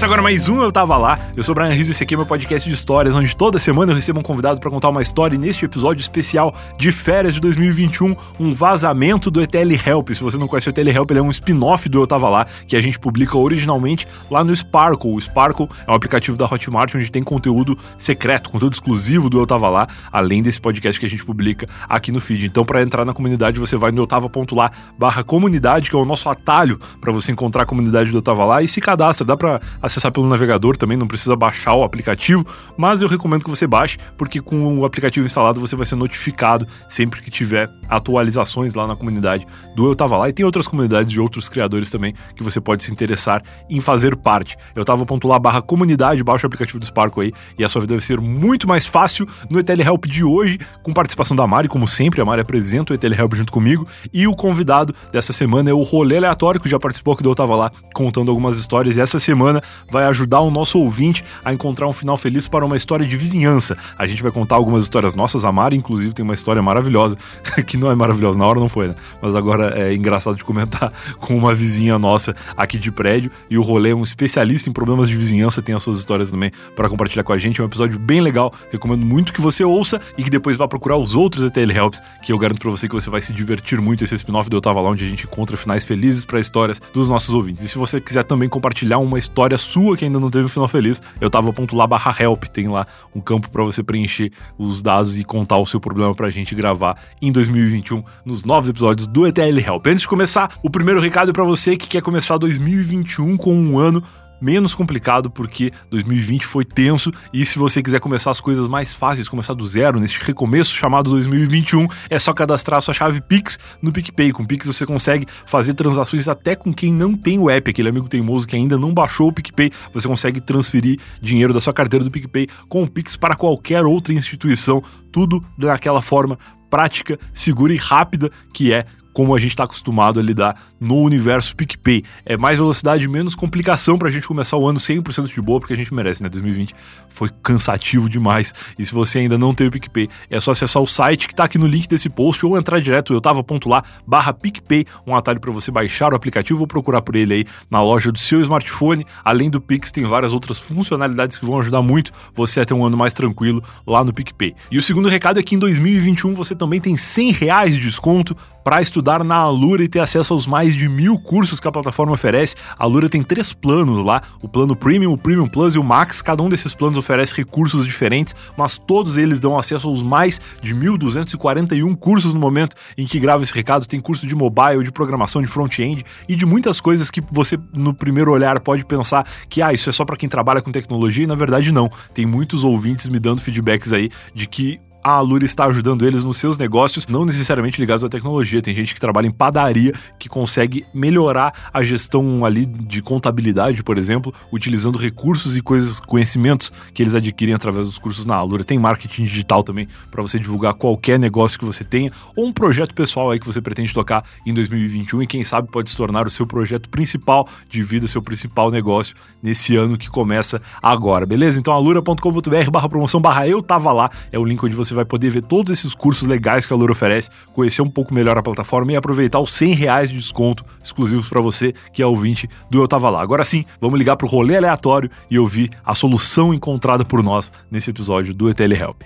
Começa agora mais um Eu Tava Lá. Eu sou o Brian Rizzo e esse aqui é meu podcast de histórias, onde toda semana eu recebo um convidado para contar uma história. E neste episódio especial de férias de 2021, um vazamento do ETL Help. Se você não conhece o ETL Help, ele é um spin-off do Eu Tava Lá, que a gente publica originalmente lá no Sparkle. O Sparkle é um aplicativo da Hotmart onde tem conteúdo secreto, conteúdo exclusivo do Eu Tava Lá, além desse podcast que a gente publica aqui no feed. Então, para entrar na comunidade, você vai no eutava.lá barra comunidade, que é o nosso atalho para você encontrar a comunidade do Eu Tava Lá e se cadastra. Dá para acessar pelo navegador também, não precisa baixar o aplicativo, mas eu recomendo que você baixe, porque com o aplicativo instalado você vai ser notificado sempre que tiver atualizações lá na comunidade do Eu Tava Lá. E tem outras comunidades de outros criadores também que você pode se interessar em fazer parte. Eu tava.lá barra comunidade, baixa o aplicativo do Sparco aí e a sua vida vai ser muito mais fácil no ETL Help de hoje, com participação da Mari, como sempre, a Mari apresenta o ETL Help junto comigo, e o convidado dessa semana é o Rolê Aleatório, que já participou aqui do Eu Tava Lá, contando algumas histórias, e essa semana vai ajudar o nosso ouvinte a encontrar um final feliz para uma história de vizinhança. A gente vai contar algumas histórias nossas, a Mari, inclusive, tem uma história maravilhosa, que não é maravilhosa, na hora não foi, né? Mas agora é engraçado de comentar com uma vizinha nossa aqui de prédio, e o Rolê é um especialista em problemas de vizinhança, tem as suas histórias também para compartilhar com a gente. É um episódio bem legal, recomendo muito que você ouça e que depois vá procurar os outros ETL Helps, que eu garanto para você que você vai se divertir muito. Esse spin-off do Eu Tava Lá, onde a gente encontra finais felizes para histórias dos nossos ouvintes. E se você quiser também compartilhar uma história sua que ainda não teve um final feliz, eu tava.lá barra help, tem lá um campo para você preencher os dados e contar o seu problema pra gente gravar em 2021 nos novos episódios do ETL Help. Antes de começar, o primeiro recado é para você que quer começar 2021 com um ano menos complicado porque 2020 foi tenso e se você quiser começar as coisas mais fáceis, começar do zero neste recomeço chamado 2021, é só cadastrar sua chave Pix no PicPay. Com Pix você consegue fazer transações até com quem não tem o app, aquele amigo teimoso que ainda não baixou o PicPay, você consegue transferir dinheiro da sua carteira do PicPay com o Pix para qualquer outra instituição, tudo daquela forma prática, segura e rápida que é como a gente está acostumado a lidar no universo PicPay. É mais velocidade, menos complicação para a gente começar o ano 100% de boa, porque a gente merece, né? 2020 foi cansativo demais. E se você ainda não tem o PicPay, é só acessar o site que está aqui no link desse post ou entrar direto, eu tava ponto lá, barra PicPay, um atalho para você baixar o aplicativo ou procurar por ele aí na loja do seu smartphone. Além do Pix, tem várias outras funcionalidades que vão ajudar muito você a ter um ano mais tranquilo lá no PicPay. E o segundo recado é que em 2021 você também tem 100 reais de desconto para estudar na Alura e ter acesso aos mais de mil cursos que a plataforma oferece. A Alura tem três planos lá: o plano Premium, o Premium Plus e o Max. Cada um desses planos oferece recursos diferentes, mas todos eles dão acesso aos mais de 1.241 cursos no momento em que grava esse recado. Tem curso de mobile, de programação, de front-end e de muitas coisas que você, no primeiro olhar, pode pensar que ah, isso é só para quem trabalha com tecnologia, e na verdade não. Tem muitos ouvintes me dando feedbacks aí de que a Alura está ajudando eles nos seus negócios, não necessariamente ligados à tecnologia. Tem gente que trabalha em padaria que consegue melhorar a gestão ali de contabilidade, por exemplo, utilizando recursos e coisas, conhecimentos que eles adquirem através dos cursos na Alura. Tem marketing digital também para você divulgar qualquer negócio que você tenha ou um projeto pessoal aí que você pretende tocar em 2021 e quem sabe pode se tornar o seu projeto principal de vida, seu principal negócio nesse ano que começa agora, beleza? Então alura.com.br barra promoção barra eu tava lá, é o link onde você você vai poder ver todos esses cursos legais que a Lura oferece, conhecer um pouco melhor a plataforma e aproveitar os 100 reais de desconto exclusivos para você que é ouvinte do Eu Tava Lá. Agora sim, vamos ligar para o rolê aleatório e ouvir a solução encontrada por nós nesse episódio do ETL Help.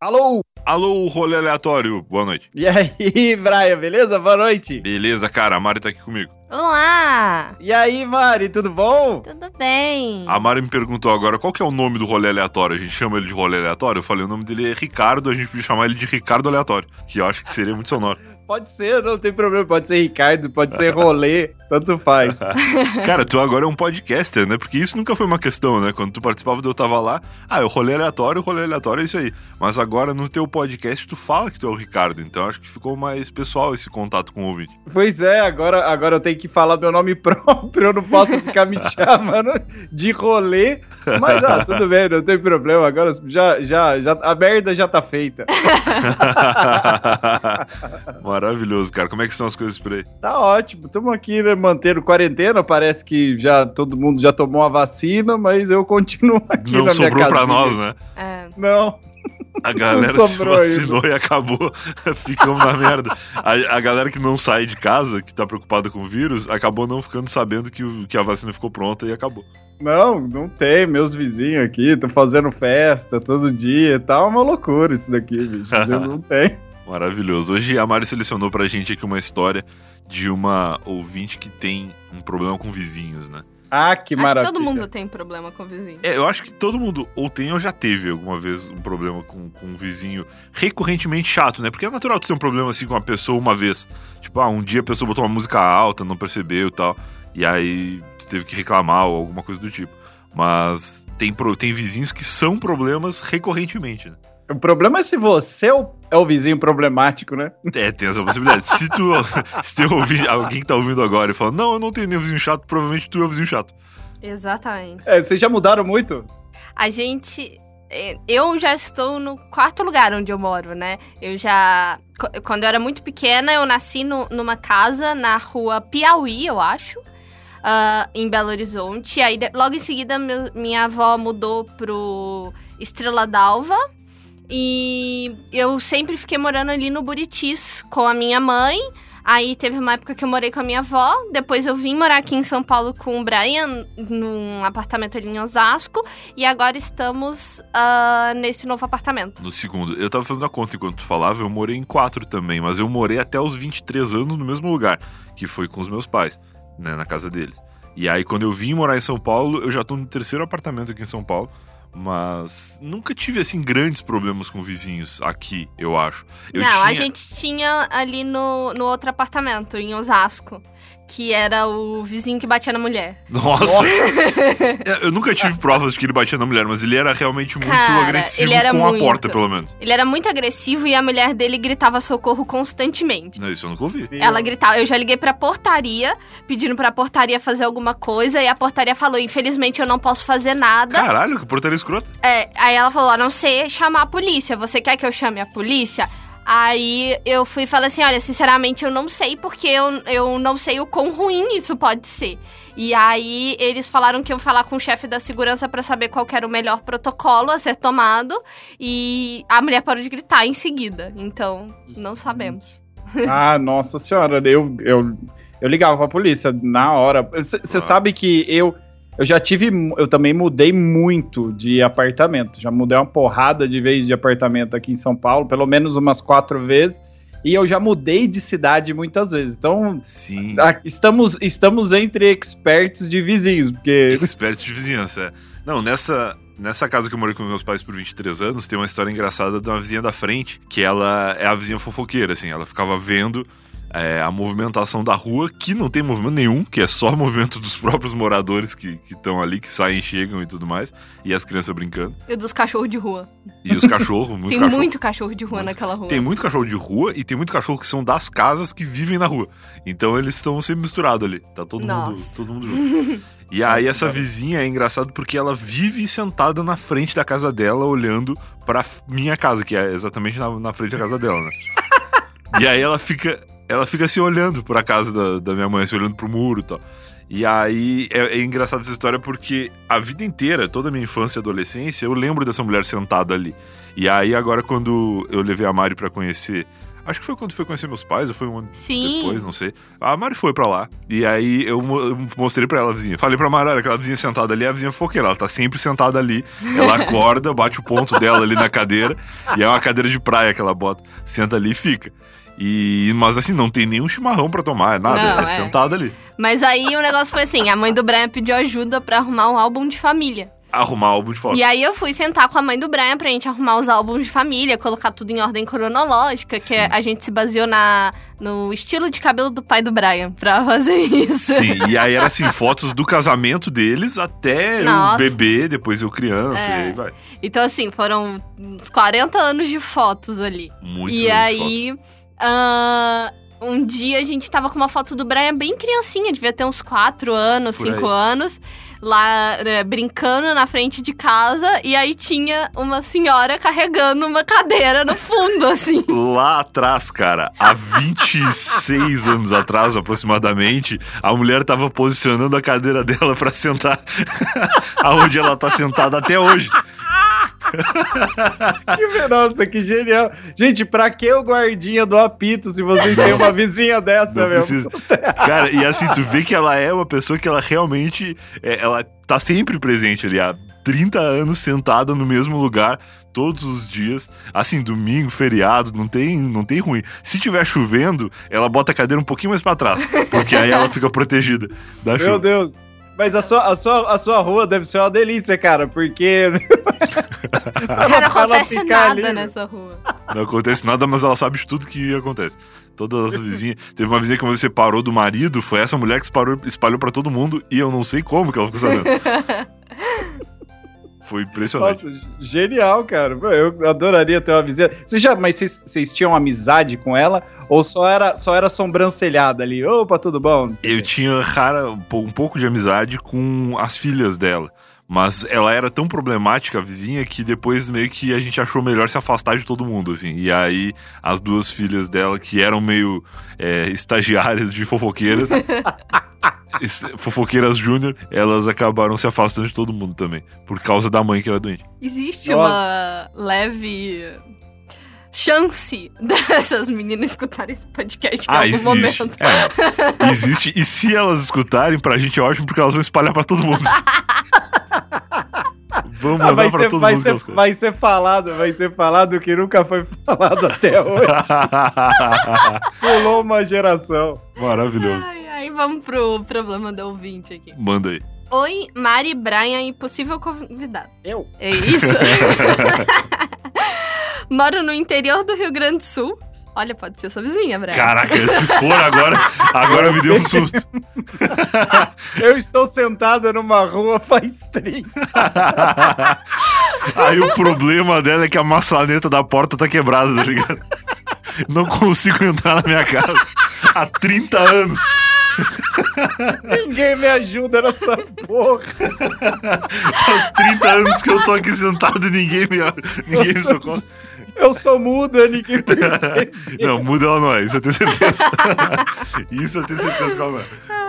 Alô? Alô, rolê aleatório, boa noite. E aí, Brian, beleza? Boa noite. Beleza, cara, a Mari tá aqui comigo. Olá! E aí, Mari, tudo bom? Tudo bem? A Mari me perguntou agora qual que é o nome do rolê aleatório. A gente chama ele de rolê aleatório? Eu falei, o nome dele é Ricardo, a gente podia chamar ele de Ricardo Aleatório, que eu acho que seria muito sonoro. Pode ser, não tem problema. Pode ser Ricardo, pode ser rolê, tanto faz. Cara, tu agora é um podcaster, né? Porque isso nunca foi uma questão, né? Quando tu participava do Eu Tava Lá, ah, o rolê aleatório, o rolê aleatório é isso aí. Mas agora no teu podcast tu fala que tu é o Ricardo, então acho que ficou mais pessoal esse contato com o ouvinte. Pois é, agora, agora eu tenho que falar meu nome próprio, eu não posso ficar me chamando de rolê. Mas ah, tudo bem, não tem problema. Agora já, já, já, a merda já tá feita. Maravilhoso, cara. Como é que estão as coisas por aí? Tá ótimo. Estamos aqui né, mantendo quarentena. Parece que já todo mundo já tomou a vacina, mas eu continuo aqui Não na minha sobrou casa. pra nós, né? É, Não. A galera se sobrou vacinou e acabou. Ficamos na merda. A, a galera que não sai de casa, que tá preocupada com o vírus, acabou não ficando sabendo que, o- que a vacina ficou pronta e acabou. Não, não tem. Meus vizinhos aqui estão fazendo festa todo dia e tal. É uma loucura isso daqui, bicho. não tem. Maravilhoso. Hoje a Mari selecionou pra gente aqui uma história de uma ouvinte que tem um problema com vizinhos, né? Ah, que Acho maravilha. que todo mundo tem problema com vizinho. É, eu acho que todo mundo ou tem ou já teve alguma vez um problema com, com um vizinho recorrentemente chato, né? Porque é natural tu ter um problema assim com uma pessoa uma vez. Tipo, ah, um dia a pessoa botou uma música alta, não percebeu e tal. E aí tu teve que reclamar ou alguma coisa do tipo. Mas tem, tem vizinhos que são problemas recorrentemente, né? O problema é se você é o, é o vizinho problemático, né? É, tem essa possibilidade. Se tu se tem ouvi- alguém que tá ouvindo agora e fala, não, eu não tenho nenhum vizinho chato, provavelmente tu é o vizinho chato. Exatamente. É, vocês já mudaram muito? A gente. eh, Eu já estou no quarto lugar onde eu moro, né? Eu já. Quando eu era muito pequena, eu nasci no- numa casa na rua Piauí, eu acho. ah, em Belo Horizonte. Aí, logo em seguida, meu- minha avó mudou pro Estrela d'Alva. E eu sempre fiquei morando ali no Buritis com a minha mãe. Aí teve uma época que eu morei com a minha avó. Depois eu vim morar aqui em São Paulo com o Brian, num apartamento ali em Osasco. E agora estamos ah, nesse novo apartamento. No segundo. Eu tava fazendo a conta enquanto tu falava, eu morei em quatro também, mas eu morei até os 23 anos no mesmo lugar, que foi com os meus pais, né, na casa deles. E aí, quando eu vim morar em São Paulo, eu já tô no terceiro apartamento aqui em São Paulo, mas nunca tive, assim, grandes problemas com vizinhos aqui, eu acho. Eu Não, a tinha- gente tinha ali no, no outro apartamento, em Osasco. Que era o vizinho que batia na mulher. Nossa! Eu nunca tive provas de que ele batia na mulher, mas ele era realmente muito Cara, agressivo ele era com a muito. porta, pelo menos. Ele era muito agressivo e a mulher dele gritava socorro constantemente. Não, isso eu nunca ouvi. Ela gritava, eu já liguei pra portaria, pedindo pra portaria fazer alguma coisa, e a portaria falou: infelizmente eu não posso fazer nada. Caralho, que portaria escrota. É, aí ela falou: a não ser chamar a polícia. Você quer que eu chame a polícia? Aí eu fui e falei assim: olha, sinceramente eu não sei, porque eu, eu não sei o quão ruim isso pode ser. E aí eles falaram que iam falar com o chefe da segurança pra saber qual que era o melhor protocolo a ser tomado. E a mulher parou de gritar em seguida. Então, não sabemos. Ah, nossa senhora, eu, eu, eu ligava pra polícia na hora. Você Ah. sabe que eu, eu já tive. Eu também mudei muito de apartamento. Já mudei uma porrada de vez de apartamento aqui em São Paulo, pelo menos umas quatro vezes. E eu já mudei de cidade muitas vezes. Então, Sim. estamos, estamos entre experts de vizinhos, porque. Expertos de vizinhança, é. Não, nessa, nessa casa que eu morei com meus pais por 23 anos, tem uma história engraçada de uma vizinha da frente, que ela é a vizinha fofoqueira, assim. Ela ficava vendo é, a movimentação da rua, que não tem movimento nenhum, que é só movimento dos próprios moradores que estão ali, que saem, chegam e tudo mais, e as crianças brincando. E dos cachorros de rua. E os cachorros, muito tem cachorro. muito cachorro de rua Muito. naquela rua. Tem muito cachorro de rua e tem muito cachorro que são das casas que vivem na rua. Então eles estão sempre misturados ali. Tá todo mundo, Nossa. todo mundo junto. E aí Nossa, essa cara. vizinha é engraçado porque ela vive sentada na frente da casa dela, olhando pra minha casa, que é exatamente na, na frente da casa dela, né? e aí ela fica, ela fica assim olhando pra casa da, da minha mãe, assim, olhando pro muro e tal. E aí é, é engraçado essa história porque a vida inteira, toda a minha infância e adolescência, eu lembro dessa mulher sentada ali. E aí agora quando eu levei a Mari pra conhecer, acho que foi quando foi conhecer meus pais, ou foi um ano Sim. depois, não sei. A Mari foi pra lá. E aí eu mo- eu mostrei pra ela a vizinha. Falei pra Mari, olha, aquela vizinha sentada ali é a vizinha fofoqueira. Ela tá sempre sentada ali. Ela acorda, bate o ponto dela ali na cadeira. E é uma cadeira de praia que ela bota. Senta ali e fica. E, mas assim, não tem nenhum chimarrão pra tomar, é nada. Não, é, é. sentada ali. Mas aí o negócio foi assim: a mãe do Brian pediu ajuda pra arrumar um álbum de família. Arrumar álbum de foto. E aí eu fui sentar com a mãe do Brian pra gente arrumar os álbuns de família, colocar tudo em ordem cronológica, que Sim. a gente se baseou na, no estilo de cabelo do pai do Brian pra fazer isso. Sim, e aí era assim, fotos do casamento deles até Nossa. o bebê, depois eu criança, É. e aí vai. Então, assim, foram uns 40 anos de fotos ali. Muito e aí, ah, um dia a gente tava com uma foto do Brian bem criancinha, devia ter uns 4 anos, Por 5 aí. anos, lá né, brincando na frente de casa, e aí tinha uma senhora carregando uma cadeira no fundo, assim. Lá atrás, cara, há 26 anos atrás, aproximadamente, a mulher tava posicionando a cadeira dela pra sentar aonde ela tá sentada até hoje. que, nossa, que genial. Gente, pra que o guardinha do apito se vocês têm uma vizinha dessa, Não meu? precisa. Cara, e assim, tu vê que ela é uma pessoa que ela realmente. é, ela tá sempre presente ali há 30 anos sentada no mesmo lugar todos os dias. Assim, domingo, feriado, não tem, não tem ruim. Se tiver chovendo, ela bota a cadeira um pouquinho mais pra trás, porque aí ela fica protegida da Meu chuva. Deus. Mas a sua, a, sua, a sua rua deve ser uma delícia, cara, porque. Cara, não acontece nada ali, nessa rua. Não acontece nada, mas ela sabe de tudo que acontece. Todas as vizinhas. Teve uma vizinha que você separou do marido, foi essa mulher que espalhou, espalhou pra todo mundo e eu não sei como que ela ficou sabendo. Foi impressionante. Nossa, genial, cara. Eu adoraria ter uma vizinha. Você já, mas vocês, vocês tinham amizade com ela? Ou só era, só era sobrancelhada ali? Opa, tudo bom? Eu tinha rara, um pou- pouco de amizade com as filhas dela. Mas ela era tão problemática, a vizinha, que depois meio que a gente achou melhor se afastar de todo mundo, assim. E aí, as duas filhas dela, que eram meio é, estagiárias de fofoqueiras, fofoqueiras júnior, elas acabaram se afastando de todo mundo também. Por causa da mãe que era doente. Existe Nossa. uma leve chance dessas meninas escutarem esse podcast em ah, algum existe. momento. É, existe. E se elas escutarem, pra gente é ótimo, porque elas vão espalhar pra todo mundo. Vamos Ah, mandar vai, pra ser, todo vai, mundo. ser, vai ser falado, vai ser falado o que nunca foi falado até hoje. Pulou uma geração. Maravilhoso. Ai, ai, vamos pro problema do ouvinte aqui. Manda aí. Oi, Mari, Brian e possível convidado. Eu? É isso? Moro no interior do Rio Grande do Sul. Olha, pode ser sua vizinha, Brian. Caraca, se for agora, agora me deu um susto. Eu estou sentada numa rua faz 30. Aí o problema dela é que a maçaneta da porta tá quebrada, tá ligado? Não consigo entrar na minha casa há 30 anos. Ninguém me ajuda nessa porra. Faz 30 anos que eu tô aqui sentado e ninguém me, ninguém me socorre. Eu sou muda, ninguém percebe. Não, muda ela não é, isso eu tenho certeza. Isso eu tenho certeza que ela não é.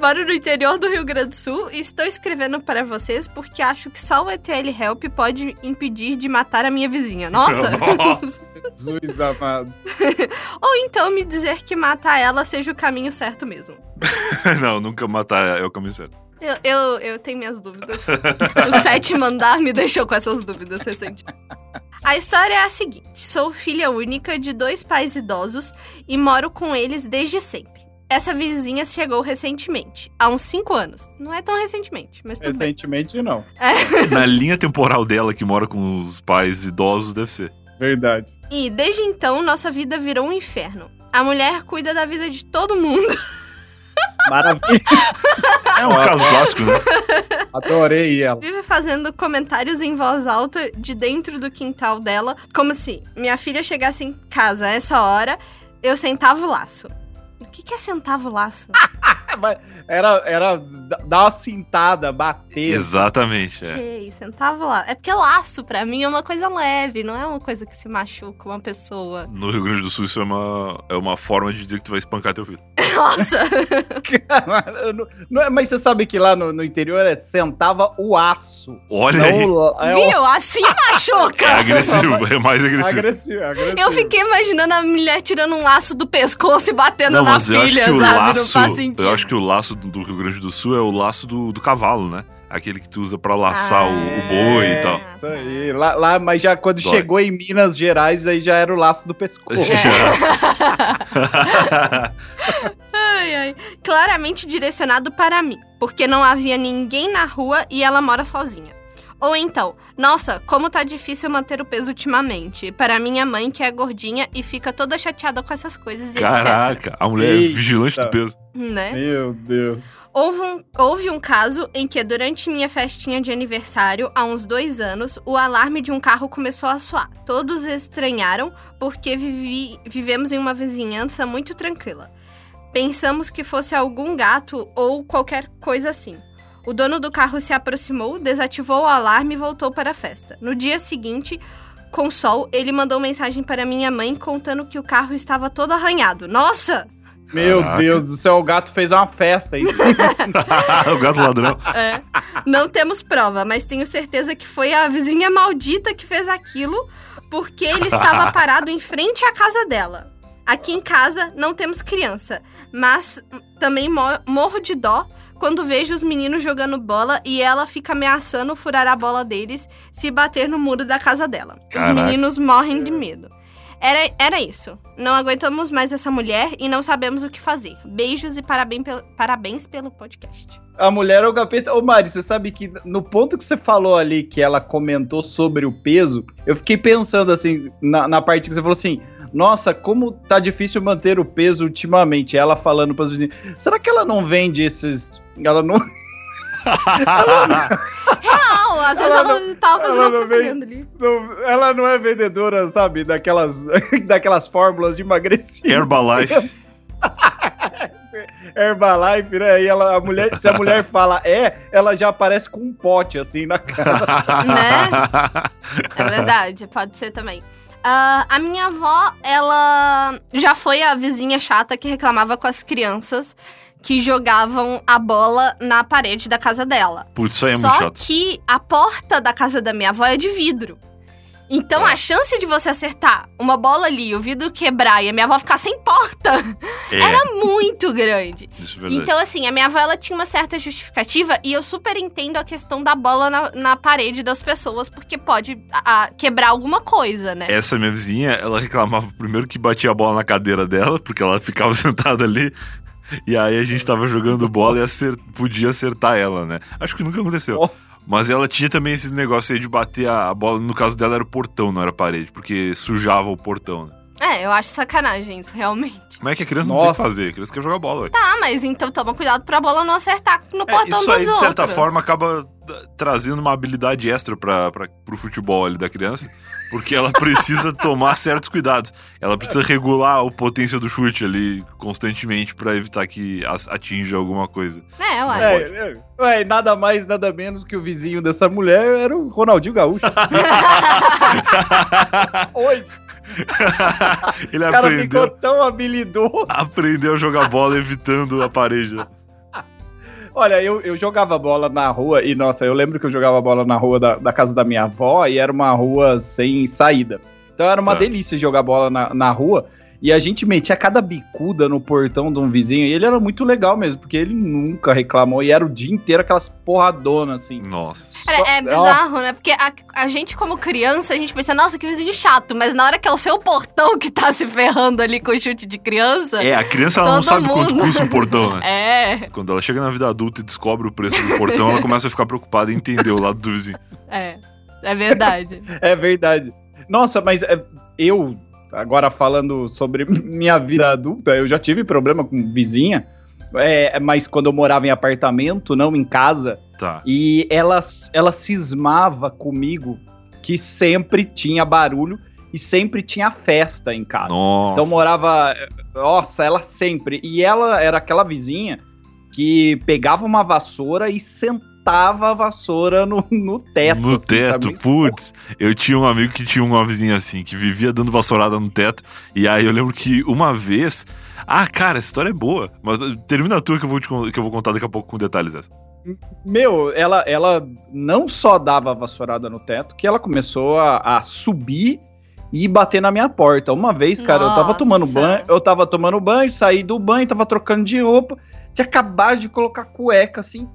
Moro no interior do Rio Grande do Sul e estou escrevendo para vocês porque acho que só o ETL Help pode impedir de matar a minha vizinha. Nossa! Nossa. Jesus amado. Ou então me dizer que matar ela seja o caminho certo mesmo. Não, nunca matar é o caminho certo. Eu, eu, eu tenho minhas dúvidas. o sétimo andar me deixou com essas dúvidas recentemente. A história é a seguinte: sou filha única de dois pais idosos e moro com eles desde sempre. Essa vizinha chegou recentemente, há uns 5 anos. Não é tão recentemente, mas tudo bem. Recentemente, não. Na linha temporal dela, que mora com os pais idosos, deve ser. Verdade. E desde então, nossa vida virou um inferno. A mulher cuida da vida de todo mundo. Maravilha. É um caso clássico, né? Adorei ela. Vive fazendo comentários em voz alta de dentro do quintal dela, como se minha filha chegasse em casa a essa hora, eu sentava o laço. O que, que é sentava o laço? Era, era dar uma cintada, bater. Exatamente. É. Ok, sentava o laço. É porque laço, pra mim, é uma coisa leve, não é uma coisa que se machuca uma pessoa. No Rio Grande do Sul, isso é uma, é uma forma de dizer que tu vai espancar teu filho. Nossa! Caralho, não- não é- mas você sabe que lá no, no interior é sentava o aço. Olha aí. Não, é o- Viu? Assim machuca! É agressivo, é mais agressivo. agressivo, agressivo. Eu fiquei imaginando a mulher tirando um laço do pescoço e batendo Não, na filha, o sabe? não laço. faz sentido. Acho que o laço do do Rio Grande do Sul é o laço do, do cavalo, né? Aquele que tu usa pra laçar o, o boi e tal. Isso aí. Lá, lá, mas já quando Dói. chegou em Minas Gerais, aí já era o laço do pescoço. Ai, ai. Claramente direcionado para mim, porque não havia ninguém na rua e ela mora sozinha. Ou então, nossa, como tá difícil manter o peso ultimamente. Para minha mãe, que é gordinha e fica toda chateada com essas coisas e Caraca, a mulher é Eita. vigilante do peso. Né? Meu Deus. Houve um, houve um caso em que, durante minha festinha de aniversário, há uns dois anos, o alarme de um carro começou a soar. Todos estranharam porque vivi- vivemos em uma vizinhança muito tranquila. Pensamos que fosse algum gato ou qualquer coisa assim. O dono do carro se aproximou, desativou o alarme e voltou para a festa. No dia seguinte, com sol, ele mandou mensagem para minha mãe contando que o carro estava todo arranhado. Nossa! Meu Caraca. Deus do céu, o gato fez uma festa isso. o gato ladrão. É. Não temos prova, mas tenho certeza que foi a vizinha maldita que fez aquilo, porque ele estava parado em frente à casa dela. Aqui em casa não temos criança, mas também mo- morro de dó quando vejo os meninos jogando bola e ela fica ameaçando furar a bola deles se bater no muro da casa dela. Caraca. Os meninos morrem de medo. Era, era isso. Não aguentamos mais essa mulher e não sabemos o que fazer. Beijos e parabéns pelo, parabéns pelo podcast. A mulher é o capeta. Ô, Mari, você sabe que no ponto que você falou ali que ela comentou sobre o peso, eu fiquei pensando assim, na, na parte que você falou assim. Nossa, como tá difícil manter o peso ultimamente. Ela falando para os vizinhos. Será que ela não vende esses. Ela não. Real, às vezes Ela ela, tava fazendo ela uma não vem- ali. não- ela não é vendedora, sabe? Daquelas, daquelas fórmulas de emagrecimento. Herbalife. Herbalife, né? E ela, a mulher, se a mulher fala é, ela já aparece com um pote assim na cara. É verdade, pode ser também. Ah, a minha avó, ela já foi a vizinha chata que reclamava com as crianças que jogavam a bola na parede da casa dela. Putz, isso aí é Só muito chato. que a porta da casa da minha avó é de vidro. Então É. a chance de você acertar uma bola ali, o vidro quebrar e a minha avó ficar sem porta É, era muito grande. isso é verdade. Então, assim, a minha avó ela tinha uma certa justificativa e eu super entendo a questão da bola na, na parede das pessoas, porque pode a- a, quebrar alguma coisa, né? Essa minha vizinha, ela reclamava primeiro que batia a bola na cadeira dela, porque ela ficava sentada ali. E aí a gente tava jogando bola e acer- podia acertar ela, né? Acho que nunca aconteceu. Mas ela tinha também esse negócio aí de bater a a bola. No caso dela era o portão, não era a parede, porque sujava o portão, né? É, eu acho sacanagem isso, realmente. Como é que a criança não tem Nossa. que fazer? A criança quer jogar bola, ué. Tá, mas então toma cuidado pra bola não acertar no É, portão isso dos aí, de certa outros. forma, acaba t- trazendo uma habilidade extra para pro futebol ali da criança, porque ela precisa tomar certos cuidados. Ela precisa regular o potência do chute ali constantemente para evitar que as- atinja alguma coisa. É, uai. É, é, ué, nada mais, nada menos que o vizinho dessa mulher era o Ronaldinho Gaúcho. Hoje, Ele o cara aprendeu, ficou tão habilidoso. aprendeu a jogar bola evitando a parede. Olha, eu, eu jogava bola na rua e, nossa, eu lembro que eu jogava bola na rua da, da casa da minha avó e era uma rua sem saída. Então era uma Tá. delícia jogar bola na, na rua. E a gente metia cada bicuda no portão de um vizinho. E ele era muito legal mesmo, porque ele nunca reclamou. E era o dia inteiro aquelas porradonas, assim. Nossa. Só- Cara, é bizarro, né? Porque a, a gente, como criança, a gente pensa, nossa, que vizinho chato. Mas na hora que é o seu portão que tá se ferrando ali com o chute de criança. É, a criança ela não sabe quanto mundo. custa um portão, né? É, Quando ela chega na vida adulta e descobre o preço do portão, ela começa a ficar preocupada em entender o lado do vizinho. é. É verdade. É verdade. Nossa, mas é, eu, agora falando sobre minha vida adulta, eu já tive problema com vizinha. É, mas quando eu morava em apartamento, não em casa, Tá. e ela, ela cismava comigo que sempre tinha barulho e sempre tinha festa em casa. Nossa. Então morava. Nossa, ela sempre. E ela era aquela vizinha que pegava uma vassoura e sentava a vassoura no, no teto. No assim, teto, sabe? putz. Eu tinha um amigo que tinha uma vizinha assim, que vivia dando vassourada no teto. E aí eu lembro que uma vez. Ah, cara, essa história é boa. Mas termina a tua que eu vou, te, que eu vou contar daqui a pouco com detalhes dessa. Meu, ela, ela não só dava a vassourada no teto, que ela começou a, a subir e bater na minha porta. Uma vez, cara, eu tava Nossa. tomando banho, eu tava tomando banho, saí do banho, tava trocando de roupa, tinha acabado de colocar cueca assim,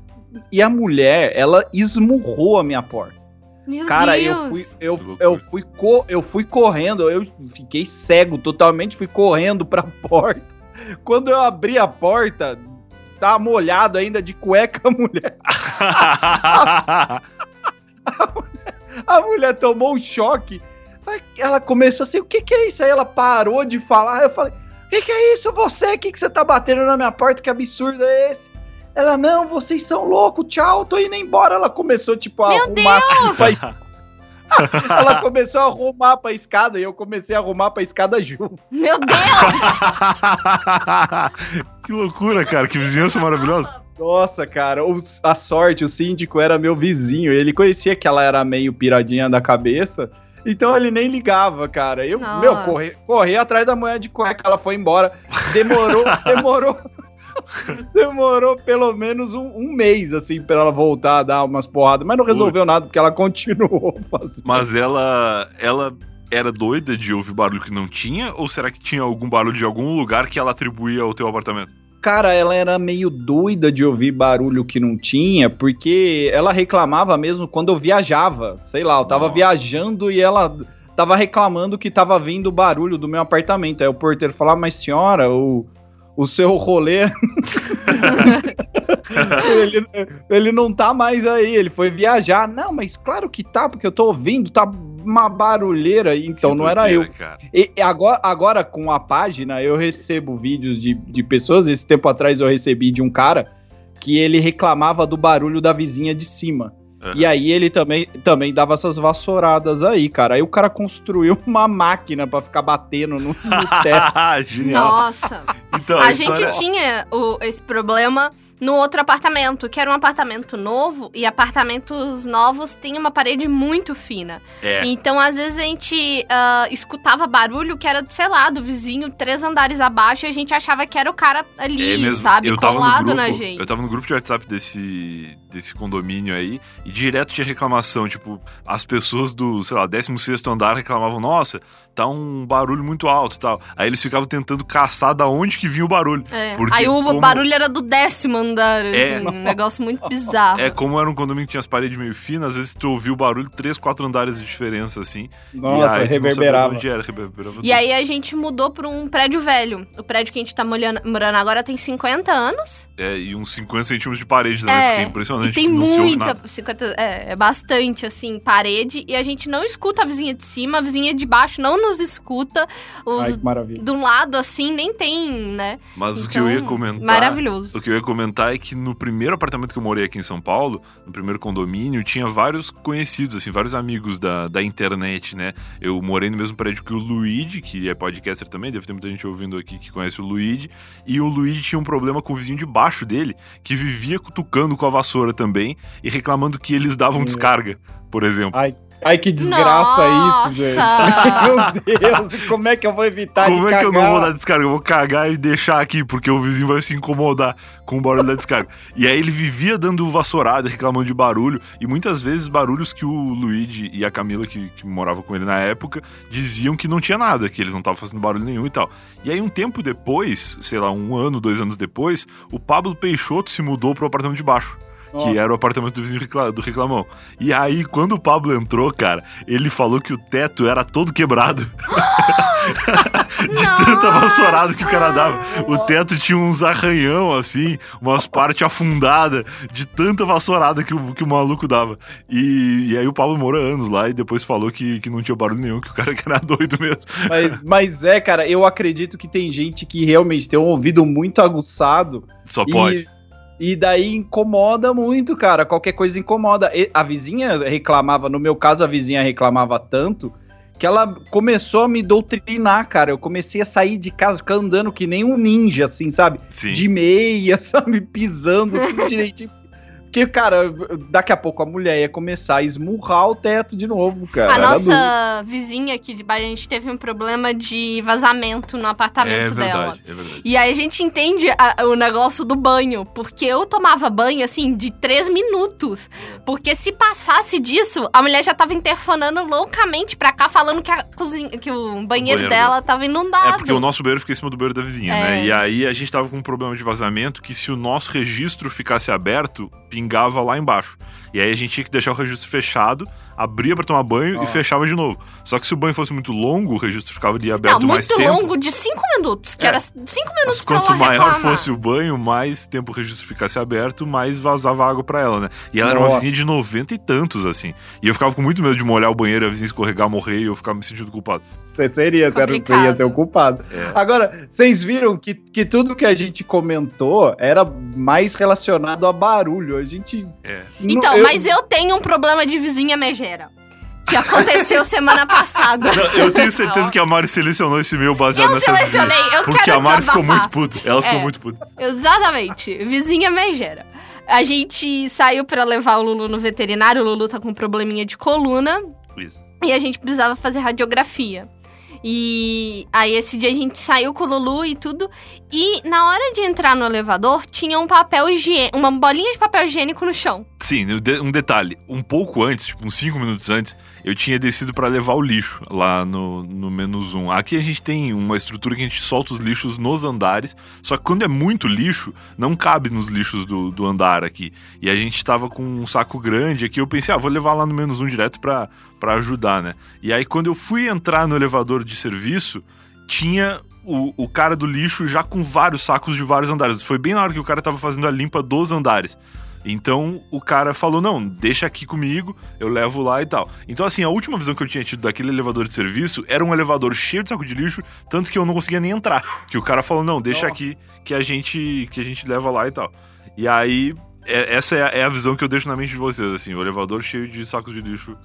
e a mulher, ela esmurrou a minha porta. Meu Cara, Deus. eu fui, eu, eu, fui co- eu fui correndo, eu fiquei cego totalmente, fui correndo pra porta. Quando eu abri a porta, tava molhado ainda de cueca a mulher. A mulher tomou um choque. Ela começou assim, o que que é isso? Aí ela parou de falar. Eu falei, o que que é isso? Você, o que que você tá batendo na minha porta? Que absurdo é esse? Ela, não, vocês são loucos, tchau, tô indo embora. Ela começou, tipo, a Meu arrumar assim, pra es- Ela começou a arrumar pra escada e eu comecei a arrumar pra escada junto. Meu Deus! que loucura, cara. Que vizinhança maravilhosa. Nossa, cara, a sorte, o síndico era meu vizinho. Ele conhecia que ela era meio piradinha da cabeça. Então ele nem ligava, cara. Eu, Nossa. meu, corri, corri atrás da mulher de cueca, ela foi embora. Demorou, demorou. Demorou pelo menos um, um mês, assim, pra ela voltar a dar umas porradas. Mas não resolveu nada, porque ela continuou fazendo. Mas ela. Ela era doida de ouvir barulho que não tinha? Ou será que tinha algum barulho de algum lugar que ela atribuía ao teu apartamento? Cara, ela era meio doida de ouvir barulho que não tinha, porque ela reclamava mesmo quando eu viajava. Sei lá, eu tava Nossa. viajando e ela tava reclamando que tava vindo barulho do meu apartamento. Aí o porteiro falava, mas senhora, o, o seu rolê. ele, ele não tá mais aí, ele foi viajar. Não, mas claro que tá, porque eu tô ouvindo, tá uma barulheira. Então Que não era eu. Cara. E e agora, agora, com a página, eu recebo vídeos de, de pessoas. Esse tempo atrás eu recebi de um cara que ele reclamava do barulho da vizinha de cima. E aí ele também, também dava essas vassouradas aí, cara. Aí o cara construiu uma máquina pra ficar batendo no, no teto. Genial. Nossa. Então, A história- gente tinha o- esse problema no outro apartamento, que era um apartamento novo, e apartamentos novos têm uma parede muito fina. É. Então, às vezes, a gente ah, escutava barulho que era, sei lá, do vizinho três andares abaixo, e a gente achava que era o cara ali, É mesmo. sabe, eu tava colado grupo, na gente. Eu tava no grupo de WhatsApp desse, desse condomínio aí, e direto tinha reclamação, tipo, as pessoas do, sei lá, 16º andar reclamavam, nossa, tá um barulho muito alto e tal. Aí eles ficavam tentando caçar da onde que vinha o barulho. É. Porque Aí o como- barulho era do décimo andar, assim, É. um negócio muito bizarro. É, como era um condomínio que tinha as paredes meio finas, às vezes tu ouvia o barulho três, quatro andares de diferença, assim. e Nossa, aí não sabia reverberava. Onde era, reverberava E aí a gente mudou pra um prédio velho. O prédio que a gente tá molhando- morando agora tem 50 anos. É, e uns 50 centímetros de parede, né? É, Porque é impressionante. E tem muita, nada. 50, é, é bastante, assim, parede. E a gente não escuta a vizinha de cima, a vizinha de baixo não nos escuta. Os Ai, que maravilha. do lado, assim, nem tem, né? Mas o que Então, eu ia comentar. Maravilhoso. O que eu ia comentar é que no primeiro apartamento que eu morei aqui em São Paulo, no primeiro condomínio, tinha vários conhecidos, assim, vários amigos da, da internet, né? Eu morei no mesmo prédio que o Luigi, que é podcaster também, deve ter muita gente ouvindo aqui que conhece o Luigi. E o Luigi tinha um problema com o vizinho de baixo dele, que vivia cutucando com a vassoura também e reclamando que eles davam Hum. descarga, por exemplo. Ai, ai, que desgraça Nossa! isso, gente. Meu Deus, como é que eu vou evitar Como de é que eu cagar? não vou dar descarga? Eu vou cagar e deixar aqui, porque o vizinho vai se incomodar com o barulho da descarga. E aí ele vivia dando vassourada, reclamando de barulho, e muitas vezes barulhos que o Luigi e a Camila, que, que moravam com ele na época, diziam que não tinha nada, que eles não estavam fazendo barulho nenhum e tal. E aí um tempo depois, sei lá, um ano, dois anos depois, o Pablo Peixoto se mudou pro apartamento de baixo. Que era o apartamento do vizinho do reclamão. E aí, quando o Pablo entrou, cara, ele falou que o teto era todo quebrado. de tanta vassourada que o cara dava. O teto tinha uns arranhão, assim, umas partes afundadas, de tanta vassourada que o, que o maluco dava. E, e aí o Pablo morou anos lá e depois falou que, que não tinha barulho nenhum, que o cara que era doido mesmo. Mas, mas é, cara, eu acredito que tem gente que realmente tem um ouvido muito aguçado. Só pode. E, daí incomoda muito, cara. Qualquer coisa incomoda. E a vizinha reclamava, no meu caso, a vizinha reclamava tanto que ela começou a me doutrinar, cara. Eu comecei a sair de casa, ficar andando que nem um ninja, assim, sabe? Sim. de meia, sabe? Pisando tudo direitinho. Porque, cara, daqui a pouco a mulher ia começar a esmurrar o teto de novo, cara. A Era nossa vizinha aqui de baixo, a gente teve um problema de vazamento no É apartamento verdade, dela. é verdade. E aí a gente entende a- o negócio do banho, porque eu tomava banho, assim, de três minutos. Porque se passasse disso, a mulher já tava interfonando loucamente pra cá, falando que, a cozinha, que o banheiro, banheiro dela tava inundado. É porque o nosso banheiro fica em cima do banheiro da vizinha, É. né? E aí a gente tava com um problema de vazamento que se o nosso registro ficasse aberto, pingava lá embaixo. E aí a gente tinha que deixar o registro fechado, abria pra tomar banho Ó. e fechava de novo. Só que se o banho fosse muito longo, o registro ficava ali aberto Não, mais muito tempo. longo, de cinco minutos, que É. era cinco minutos Mas pra quanto ela maior reclamar. fosse o banho, mais tempo o registro ficasse aberto, mais vazava água pra ela, né? E ela era uma Nossa. vizinha de 90 e tantos, assim. E eu ficava com muito medo de molhar o banheiro, e a vizinha escorregar, morrer, e eu ficava me sentindo culpado. Você seria, você ia ser o culpado. É. Agora, vocês viram que, que tudo que a gente comentou era mais relacionado a barulho. A gente. É. Então, eu- mas eu tenho um problema de vizinha megera. Que aconteceu semana passada. Não, eu tenho certeza que a Mari selecionou esse meu baseado Eu nessa vizinha. selecionei, eu Porque quero a Mari ficou desabafar. muito puta. Ela ficou É. muito puta. Exatamente. Vizinha megera. A gente saiu pra levar o Lulu no veterinário. O Lulu tá com um probleminha de coluna. Isso. E a gente precisava fazer radiografia. E aí esse dia a gente saiu com o Lulu e tudo. E na hora de entrar no elevador, tinha um papel higiênico, uma bolinha de papel higiênico no chão. Sim, um detalhe. Um pouco antes, tipo uns 5 minutos antes, eu tinha descido para levar o lixo lá no, no menos um. Aqui a gente tem uma estrutura que a gente solta os lixos nos andares. Só que quando é muito lixo, não cabe nos lixos do, do andar aqui. E a gente tava com um saco grande aqui. Eu pensei, ah, vou levar lá no menos um direto pra ajudar, né? E aí quando eu fui entrar no elevador de serviço, tinha o, o cara do lixo já com vários sacos de vários andares. Foi bem na hora que o cara tava fazendo a limpa dos andares. Então o cara falou: não, deixa aqui comigo, eu levo lá e tal. Então, assim, a última visão que eu tinha tido daquele elevador de serviço era um elevador cheio de saco de lixo, tanto que eu não conseguia nem entrar. Que o cara falou: não, deixa aqui que a gente, que a gente leva lá e tal. E aí, é, essa é a, é a visão que eu deixo na mente de vocês, assim, o elevador cheio de sacos de lixo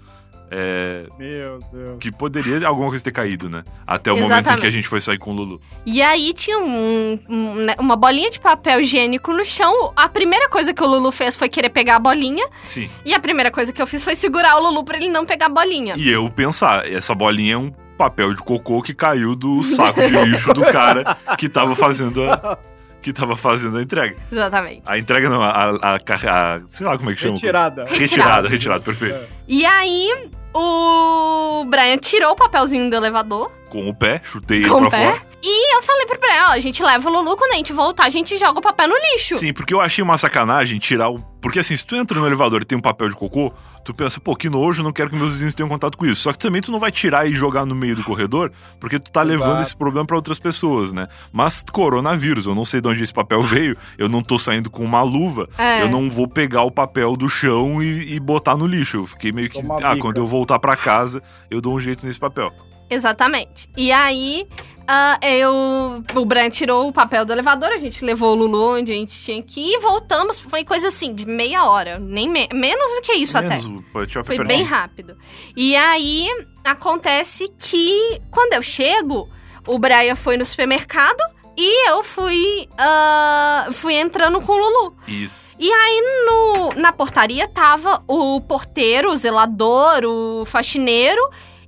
é, Meu Deus. Que poderia alguma coisa ter caído, né? Até o Exatamente. momento em que a gente foi sair com o Lulu. E aí tinha um, um, né, uma bolinha de papel higiênico no chão. A primeira coisa que o Lulu fez foi querer pegar a bolinha. Sim. E a primeira coisa que eu fiz foi segurar o Lulu pra ele não pegar a bolinha. E eu pensar, essa bolinha é um papel de cocô que caiu do saco de lixo do cara que tava fazendo a, que tava fazendo a entrega. Exatamente. A entrega não, a, a, a, a sei lá como é que chama. Retirada. Retirada, retirada, retirada perfeito. É. E aí, o Brian tirou o papelzinho do elevador. Com o pé, chutei Com ele pra pé. fora. E eu falei pro Brian, ó, a gente leva o Lulu, quando a gente voltar, a gente joga o papel no lixo. Sim, porque eu achei uma sacanagem tirar o... Porque assim, se tu entra no elevador e tem um papel de cocô, tu pensa, pô, que nojo, não quero que meus vizinhos tenham contato com isso. Só que também tu não vai tirar e jogar no meio do corredor, porque tu tá levando esse problema para outras pessoas, né? Mas coronavírus, eu não sei de onde esse papel veio, eu não tô saindo com uma luva, é. eu não vou pegar o papel do chão e, e botar no lixo. Eu fiquei meio que, ah, quando eu voltar para casa, eu dou um jeito nesse papel. Exatamente. E aí, uh, eu. O Bran tirou o papel do elevador, a gente levou o Lulu onde a gente tinha que ir e voltamos. Foi coisa assim, de meia hora. Nem me... Menos do que isso Menos, até. Foi bem rápido. E aí, acontece que quando eu chego, o Brian foi no supermercado e eu fui. Uh, fui entrando com o Lulu. Isso. E aí, no, na portaria tava o porteiro, o zelador, o faxineiro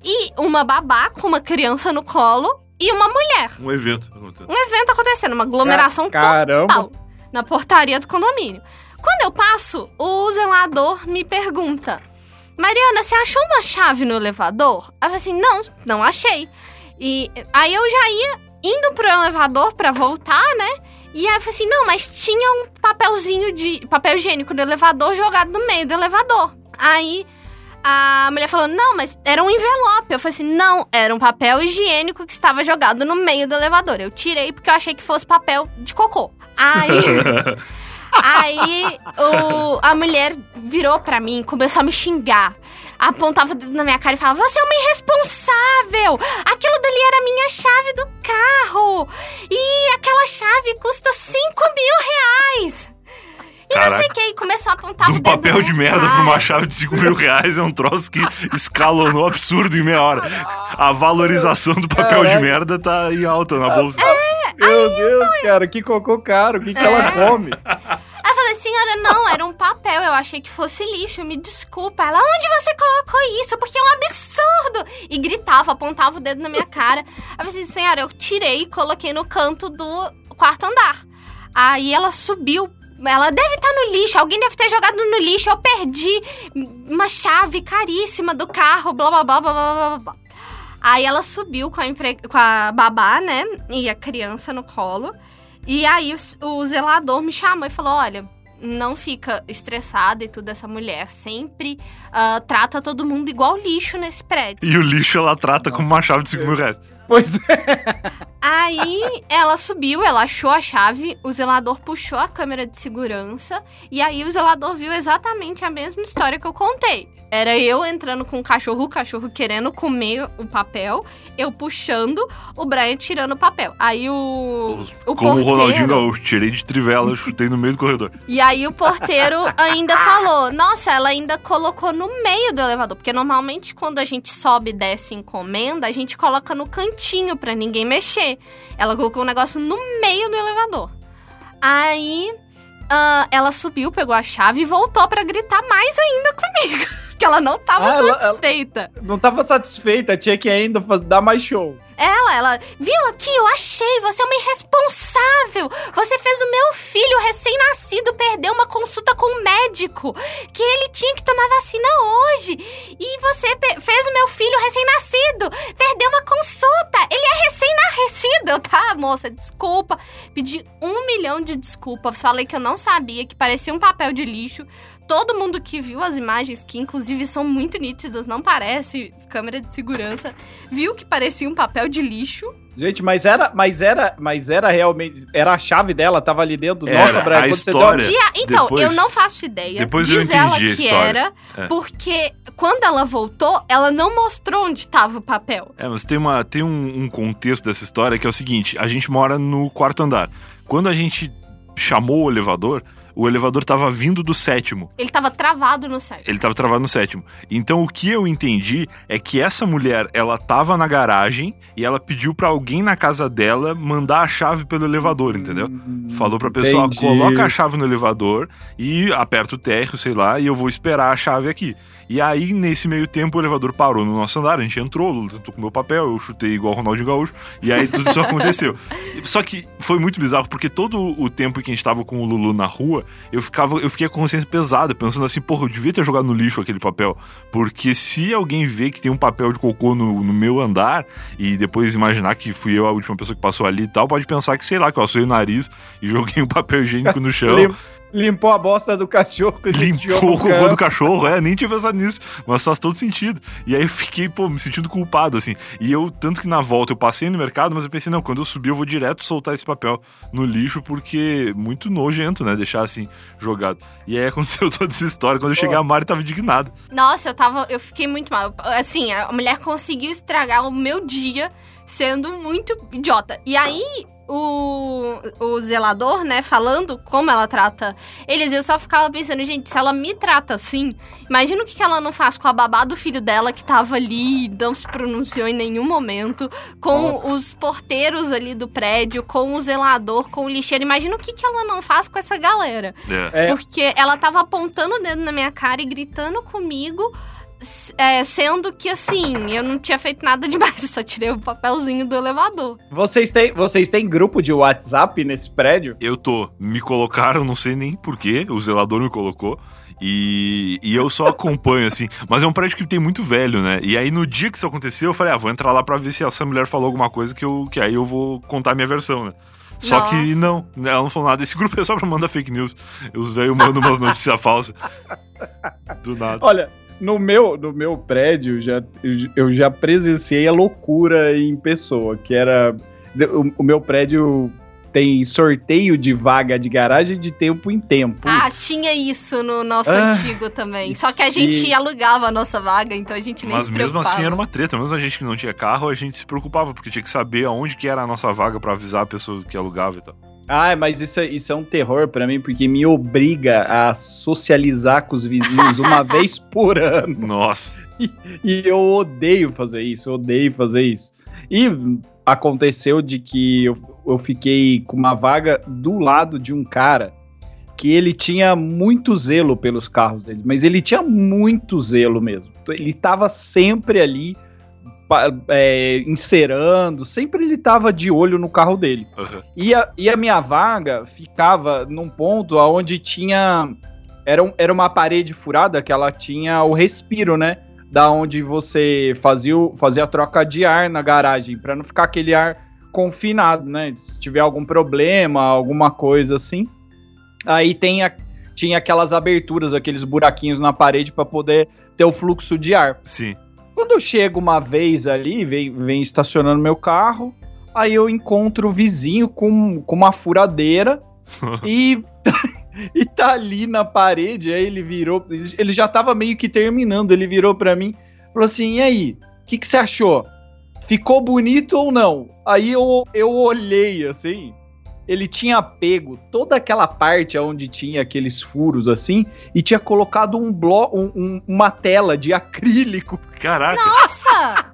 e uma babá com uma criança no colo e uma mulher. Um evento acontecendo. Um evento acontecendo, uma aglomeração Caramba. total na portaria do condomínio. Quando eu passo, o zelador me pergunta: Mariana, você achou uma chave no elevador? Eu falei assim: não, não achei. E aí eu já ia indo pro elevador para voltar, né? E aí eu falei assim: não, mas tinha um papelzinho de papel higiênico do elevador jogado no meio do elevador. Aí a mulher falou: Não, mas era um envelope. Eu falei assim: Não, era um papel higiênico que estava jogado no meio do elevador. Eu tirei porque eu achei que fosse papel de cocô. Aí. aí o, a mulher virou pra mim, começou a me xingar. Apontava o dedo na minha cara e falava: Você é uma irresponsável! Aquilo dali era a minha chave do carro! E aquela chave custa 5 mil reais! E Caraca. não sei o que, aí começou a apontar um o dedo. Um papel de merda pra uma chave de 5 mil reais é um troço que escalonou absurdo em meia hora. A valorização do papel de merda tá em alta na bolsa. É, Meu Deus, cara, que cocô caro, o que, que é. ela come? Aí eu falei, senhora, não, era um papel, eu achei que fosse lixo, me desculpa. Ela, onde você colocou isso? Porque é um absurdo! E gritava, apontava o dedo na minha cara. Aí eu falei, senhora, eu tirei e coloquei no canto do quarto andar. Aí ela subiu ela deve estar tá no lixo, alguém deve ter jogado no lixo, eu perdi uma chave caríssima do carro, blá blá blá blá blá blá. Aí ela subiu com a, empre... com a babá, né? E a criança no colo. E aí o, o zelador me chamou e falou: olha, não fica estressada e tudo, essa mulher sempre uh, trata todo mundo igual lixo nesse prédio. E o lixo ela trata como uma chave de 5 mil reais. Pois é. Aí ela subiu, ela achou a chave, o zelador puxou a câmera de segurança e aí o zelador viu exatamente a mesma história que eu contei. Era eu entrando com o cachorro, o cachorro querendo comer o papel, eu puxando, o Brian tirando o papel. Aí o. o Como porteiro... o Ronaldinho Gaúcho, tirei de trivela, chutei no meio do corredor. E aí o porteiro ainda falou: Nossa, ela ainda colocou no meio do elevador. Porque normalmente quando a gente sobe e desce encomenda, a gente coloca no cantinho pra ninguém mexer. Ela colocou o negócio no meio do elevador. Aí. Uh, ela subiu, pegou a chave e voltou para gritar mais ainda comigo. que ela não tava Ah, ela- satisfeita. Não tava satisfeita, tinha que ainda dar mais show. Ela, ela, viu aqui, eu achei, você é uma irresponsável. Você fez o meu filho recém-nascido perder uma consulta com um médico, que ele tinha que tomar vacina hoje. E você fez o meu filho recém-nascido perder uma consulta. Ele é recém-nascido. Tá, moça, desculpa. Pedi um milhão de desculpas. Falei que eu não sabia, que parecia um papel de lixo. Todo mundo que viu as imagens, que inclusive são muito nítidas, não parece câmera de segurança, viu que parecia um papel de lixo. Gente, mas era, mas era, mas era realmente, era a chave dela, tava ali dentro. Era, Nossa, Brian, a quando história- você Dia- então, depois- eu não faço ideia. depois eu Diz entendi ela a que história. era, É. porque quando ela voltou, ela não mostrou onde estava o papel. É, mas tem, uma, tem um, um contexto dessa história que é o seguinte: a gente mora no quarto andar. Quando a gente chamou o elevador, o elevador tava vindo do sétimo. Ele tava travado no site. Ele tava travado no sétimo. Então o que eu entendi é que essa mulher, ela tava na garagem e ela pediu pra alguém na casa dela mandar a chave pelo elevador, entendeu? Falou pra pessoa, Entendi. coloca a chave no elevador e aperta o térreo, sei lá, e eu vou esperar a chave aqui. E aí, nesse meio tempo, o elevador parou no nosso andar, a gente entrou, o Lula tentou com o meu papel, eu chutei igual o Ronaldinho Gaúcho, e aí tudo isso aconteceu. Só que foi muito bizarro, porque todo o tempo que a gente tava com o Lulu na rua, eu ficava, eu fiquei com a consciência pesada, pensando assim, porra, eu devia ter jogado no lixo aquele papel. Porque se alguém vê que tem um papel de cocô no, no meu andar, e depois imaginar que fui eu a última pessoa que passou ali e tal, pode pensar que, sei lá, que eu assoi o nariz e joguei um papel higiênico no chão. Lim- limpou a bosta do cachorro Limpou o cocô do cachorro, é, nem tinha pensado nisso, mas faz todo sentido. E aí eu fiquei, pô, me sentindo culpado, assim. E eu, tanto que na volta eu passei no mercado, mas eu pensei, não, quando eu subir eu vou direto soltar esse papel no lixo, porque muito nojento, né, deixar assim, jogado. E aí aconteceu toda essa história, quando eu cheguei a Mari tava indignada. Nossa, eu tava. Eu fiquei muito mal. Assim, a mulher conseguiu estragar o meu dia sendo muito idiota. E aí, o, o zelador, né, falando como ela trata eles, eu só ficava pensando, gente, se ela me trata assim, imagina o que, que ela não faz com a babá do filho dela que tava ali, não se pronunciou em nenhum momento, com os porteiros ali do prédio, com o zelador, com o lixeiro. Imagina o que, que ela não faz com essa galera. É. É. Porque ela tava apontando o dedo na minha cara e gritando comigo, é, sendo que assim, eu não tinha feito nada demais, eu só tirei o papelzinho do elevador. Vocês têm, vocês têm grupo de WhatsApp nesse prédio? Eu tô, me colocaram, não sei nem porquê, o zelador me colocou. E, e eu só acompanho, assim. Mas é um prédio que tem muito velho, né? E aí no dia que isso aconteceu, eu falei, ah, vou entrar lá pra ver se essa mulher falou alguma coisa que, eu, que aí eu vou contar a minha versão, né? Só Nossa. que não, ela não falou nada. Esse grupo é só pra mandar fake news. Os velhos mandam umas notícias falsas. Do nada. Olha, no meu, no meu prédio, já, eu- já presenciei a loucura em pessoa, que era. O, o meu prédio tem sorteio de vaga de garagem de tempo em tempo. Ah, tinha isso no nosso Ah, antigo também. Só que a gente e- alugava a nossa vaga, então a gente nem Mas se mesmo preocupava. assim era uma treta. Mesmo a gente que não tinha carro, a gente se preocupava, porque tinha que saber aonde que era a nossa vaga pra avisar a pessoa que alugava e tal. Ah, mas isso, é- isso é um terror pra mim, porque me obriga a socializar com os vizinhos uma vez por ano. Nossa. E eu odeio fazer isso, eu odeio fazer isso. E aconteceu de que eu, eu fiquei com uma vaga do lado de um cara que ele tinha muito zelo pelos carros dele, mas ele tinha muito zelo mesmo. Ele tava sempre ali é, encerando, sempre ele tava de olho no carro dele. Aham. E a, e a minha vaga ficava num ponto onde tinha. Era, um- era uma parede furada que ela tinha o respiro, né? Da onde você fazia, o- fazia a troca de ar na garagem, para não ficar aquele ar confinado, né? Se tiver algum problema, alguma coisa assim. Aí tem a- tinha aquelas aberturas, aqueles buraquinhos na parede para poder ter o fluxo de ar. Sim. Quando eu chego uma vez ali, vem, vem estacionando meu carro, aí eu encontro o vizinho com, com uma furadeira e, e tá ali na parede. Aí ele virou, ele já tava meio que terminando. Ele virou pra mim, falou assim: E aí, o que, que você achou? Ficou bonito ou não? Aí eu, eu olhei assim. Ele tinha pego toda aquela parte onde tinha aqueles furos assim e tinha colocado um blo um- um- uma tela de acrílico Caraca. Nossa!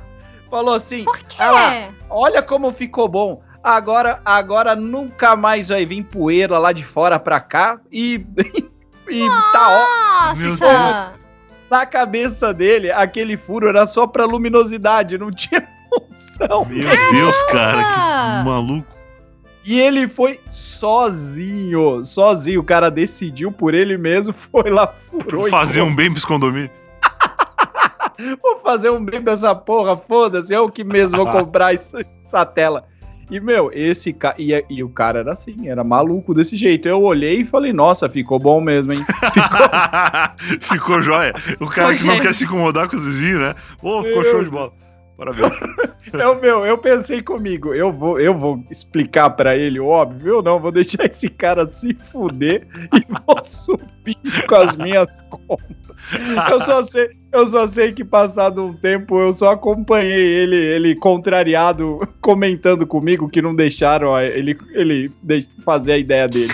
falou assim: Por quê? Lá. olha como ficou bom. Agora, agora nunca mais vai vir poeira lá de fora pra cá e, e tá ó. Meu Nossa! Na cabeça dele, aquele furo era só pra luminosidade, não tinha função. Meu Deus, cara, que maluco. E ele foi sozinho, sozinho. O cara decidiu por ele mesmo, foi lá, furou. Fazer um bem pros condomínios. Vou fazer um bem pra essa porra, foda-se, eu que mesmo vou comprar essa, essa tela. E, meu, esse cara. E, e, o cara era assim, era maluco desse jeito. Eu olhei e falei, nossa, ficou bom mesmo, hein? Ficou, ficou jóia. O cara que não quer se incomodar com os vizinhos, né? Pô, ficou meu... show de bola. Parabéns. eu, meu, eu pensei comigo, eu vou, eu vou explicar para ele, óbvio, eu não vou deixar esse cara se fuder e vou subir com as minhas compras. Eu só sei, eu só sei que passado um tempo eu só acompanhei ele, ele contrariado, comentando comigo que não deixaram ele, ele fazer a ideia dele.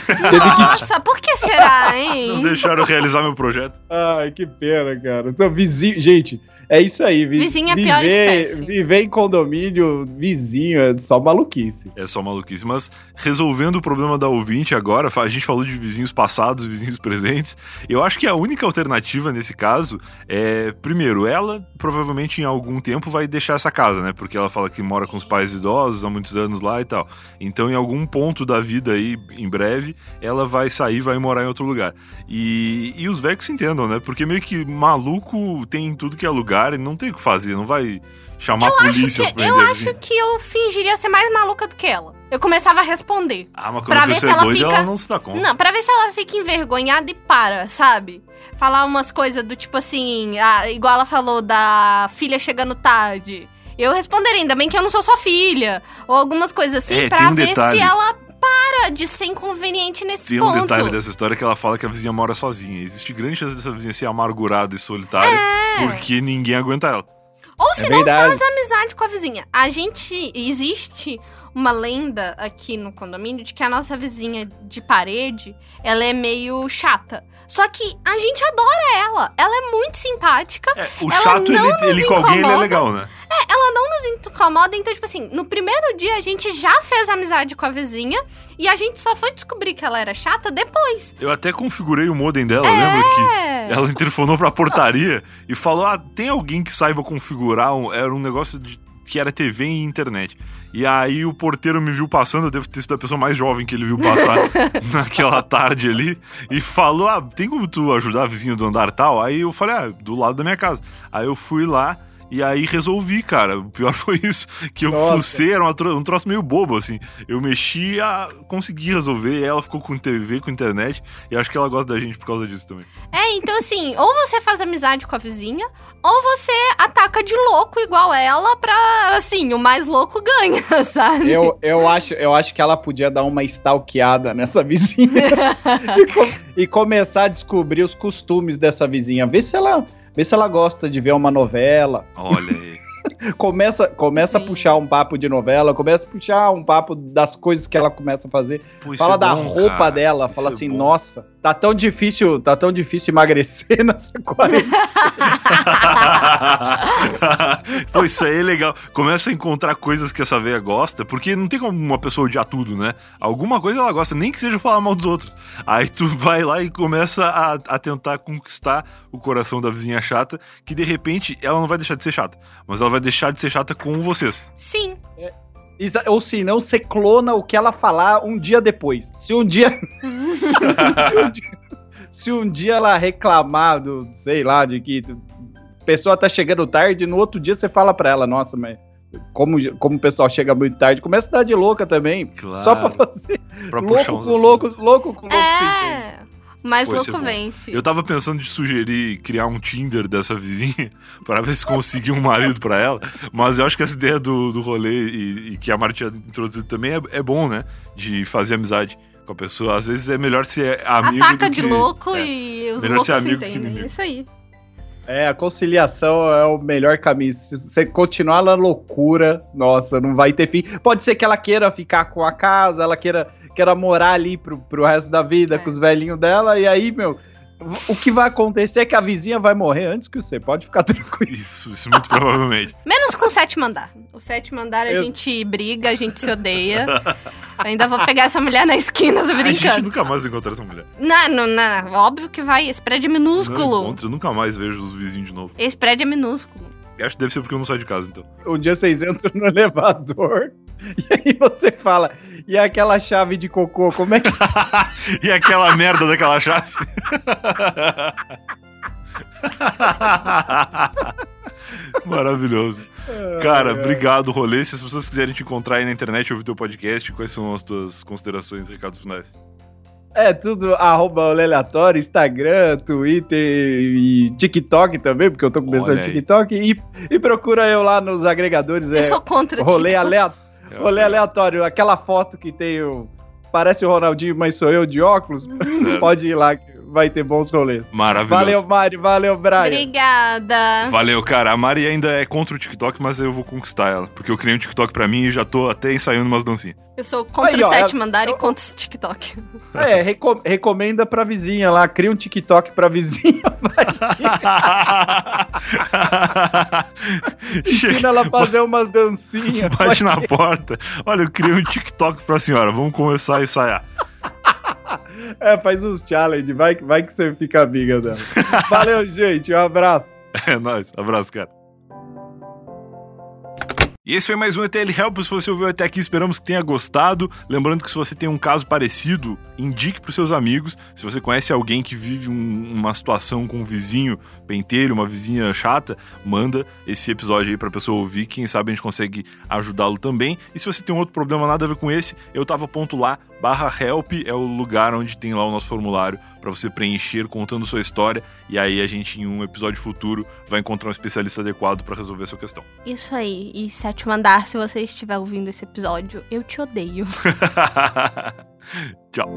Nossa, que... por que será, hein? Não deixaram realizar meu projeto. Ai, que pena, cara. Então, vizinho, gente, é isso aí. Vi vizinho é pior espécie. Viver em condomínio, vizinho, é só maluquice. É só maluquice. Mas resolvendo o problema da ouvinte agora, a gente falou de vizinhos passados, vizinhos presentes. Eu acho que a única alternativa nesse caso é, primeiro, ela provavelmente em algum tempo vai deixar essa casa, né? Porque ela fala que mora com os pais idosos há muitos anos lá e tal. Então, em algum ponto da vida aí, em breve, ela vai sair, vai morar em outro lugar. E, e os velhos se entendam, né? Porque meio que maluco tem tudo que é lugar lugar e não tem o que fazer, não vai chamar eu a polícia acho que, Eu acho que eu fingiria ser mais maluca do que ela. Eu começava a responder. Ah, mas quando pra a ver se ela, doida, fica... ela não se dá conta. Não, pra ver se ela fica envergonhada e para, sabe? Falar umas coisas do tipo assim, ah, igual ela falou da filha chegando tarde. Eu responderia, ainda bem que eu não sou sua filha. Ou algumas coisas assim, é, pra um ver detalhe. se ela para de ser inconveniente nesse Tem ponto. Tem um detalhe dessa história que ela fala que a vizinha mora sozinha. Existe grande chance dessa vizinha ser amargurada e solitária é. Porque ninguém aguenta ela. Ou se é não faz amizade com a vizinha. A gente. Existe uma lenda aqui no condomínio de que a nossa vizinha de parede, ela é meio chata. Só que a gente adora ela. Ela é muito simpática. É, o chato, ele, ele com alguém, ele é legal, né? É, ela não nos incomoda. Então, tipo assim, no primeiro dia a gente já fez amizade com a vizinha e a gente só foi descobrir que ela era chata depois. Eu até configurei o modem dela, é... lembra que ela interfonou pra portaria e falou: ah, tem alguém que saiba configurar? Um... Era um negócio de que era TV e internet. E aí o porteiro me viu passando, eu devo ter sido a pessoa mais jovem que ele viu passar naquela tarde ali, e falou: Ah, tem como tu ajudar a vizinha do andar tal? Aí eu falei: Ah, do lado da minha casa. Aí eu fui lá. E aí resolvi, cara. O pior foi isso. Que eu Nossa. fucei, era um troço meio bobo, assim. Eu mexi a consegui resolver. E ela ficou com TV, com internet. E acho que ela gosta da gente por causa disso também. É, então assim, ou você faz amizade com a vizinha, ou você ataca de louco igual ela pra, assim, o mais louco ganha, sabe? Eu, eu, acho, eu acho que ela podia dar uma stalkeada nessa vizinha e, com, e começar a descobrir os costumes dessa vizinha. Ver se ela Vê se ela gosta de ver uma novela. Olha aí. Começa começa a puxar um papo de novela, começa a puxar um papo das coisas que ela começa a fazer. Pô, fala é da bom, roupa cara. dela, isso fala é assim, bom. nossa, tá tão difícil, tá tão difícil emagrecer nessa quarentena. Pô, isso aí é legal. Começa a encontrar coisas que essa veia gosta, porque não tem como uma pessoa odiar tudo, né? Alguma coisa ela gosta, nem que seja falar mal dos outros. Aí tu vai lá e começa a, a tentar conquistar o coração da vizinha chata, que de repente ela não vai deixar de ser chata, mas ela vai deixar de ser chata com vocês. Sim. É, ou se não, você clona o que ela falar um dia depois. Se um dia. se, um dia se um dia ela reclamar do, sei lá, de que a pessoa tá chegando tarde, no outro dia você fala pra ela, nossa, mas como, como o pessoal chega muito tarde, começa a dar de louca também. Claro. Só pra fazer. Pra louco, com louco, louco com louco, é. Mais louco vence. Eu tava pensando de sugerir criar um Tinder dessa vizinha para ver se conseguir um marido para ela, mas eu acho que essa ideia do, do rolê e, e que a Marta tinha introduzido também é, é, bom, né? De fazer amizade com a pessoa. Às vezes é melhor ser amigo. Ataca de que, louco é, e os loucos se entendem. É isso aí. É, a conciliação é o melhor caminho. Se você continuar na loucura, nossa, não vai ter fim. Pode ser que ela queira ficar com a casa, ela queira queira morar ali pro, pro resto da vida é. com os velhinhos dela, e aí, meu, o que vai acontecer é que a vizinha vai morrer antes que você. Pode ficar tranquilo. Isso, isso muito provavelmente. Menos com o sétimo andar. O sétimo andar a Eu... gente briga, a gente se odeia. Ainda vou pegar essa mulher na esquina, tô A gente brincando. nunca mais vai encontrar essa mulher. Não, não, não, óbvio que vai. Esse prédio é Não minúsculo. encontro, eu nunca mais vejo os vizinhos de novo. Esse prédio é minúsculo. Eu acho que deve ser porque eu não saio de casa, então. Um dia vocês entram no elevador e aí você fala, e aquela chave de cocô, como é que. e aquela merda daquela chave? Maravilhoso. Cara, obrigado, rolê. Se as pessoas quiserem te encontrar aí na internet e ouvir teu podcast, quais são as tuas considerações e recados finais? É tudo arroba aleatório, Instagram, Twitter e TikTok também, porque eu tô começando. TikTok. E, e procura eu lá nos agregadores. Eu É, sou contra rolê, TikTok. Rolê aleatório. Aquela foto que tem o. Parece o Ronaldinho, mas sou eu de óculos. Pode ir lá que vai ter bons rolês. Maravilhoso. Valeu, Mari. Valeu, Brian. Obrigada. Valeu, cara. A Mari ainda é contra o TikTok, mas eu vou conquistar ela. Porque eu criei um TikTok pra mim e já tô até ensaiando umas dancinhas. Eu sou contra Aí, o sétimo andar eu- e contra esse TikTok. É, reco- recomenda pra vizinha lá. Cria um TikTok pra vizinha. Ensina ela a fazer umas dancinhas. bate na porta. Olha, eu criei um TikTok pra senhora. Vamos começar a ensaiar. É, faz uns challenge. Vai, que- vai que você fica amiga dela. Valeu, gente. Um abraço. É nóis. Abraço, cara. E esse foi mais um ETL Help. Se você ouviu até aqui, esperamos que tenha gostado. Lembrando que se você tem um caso parecido, indique para seus amigos. Se você conhece alguém que vive um- uma situação com um vizinho pentelho, uma vizinha chata, manda esse episódio aí pra pessoa ouvir. Quem sabe a gente consegue ajudá-lo também. E se você tem um outro problema nada a ver com esse, eu tava ponto lá, barra help é o lugar onde tem lá o nosso formulário para você preencher contando sua história. E aí a gente, em um episódio futuro, vai encontrar um especialista adequado para resolver a sua questão. Isso aí. E sétimo andar, se você estiver ouvindo esse episódio, eu te odeio. Tchau.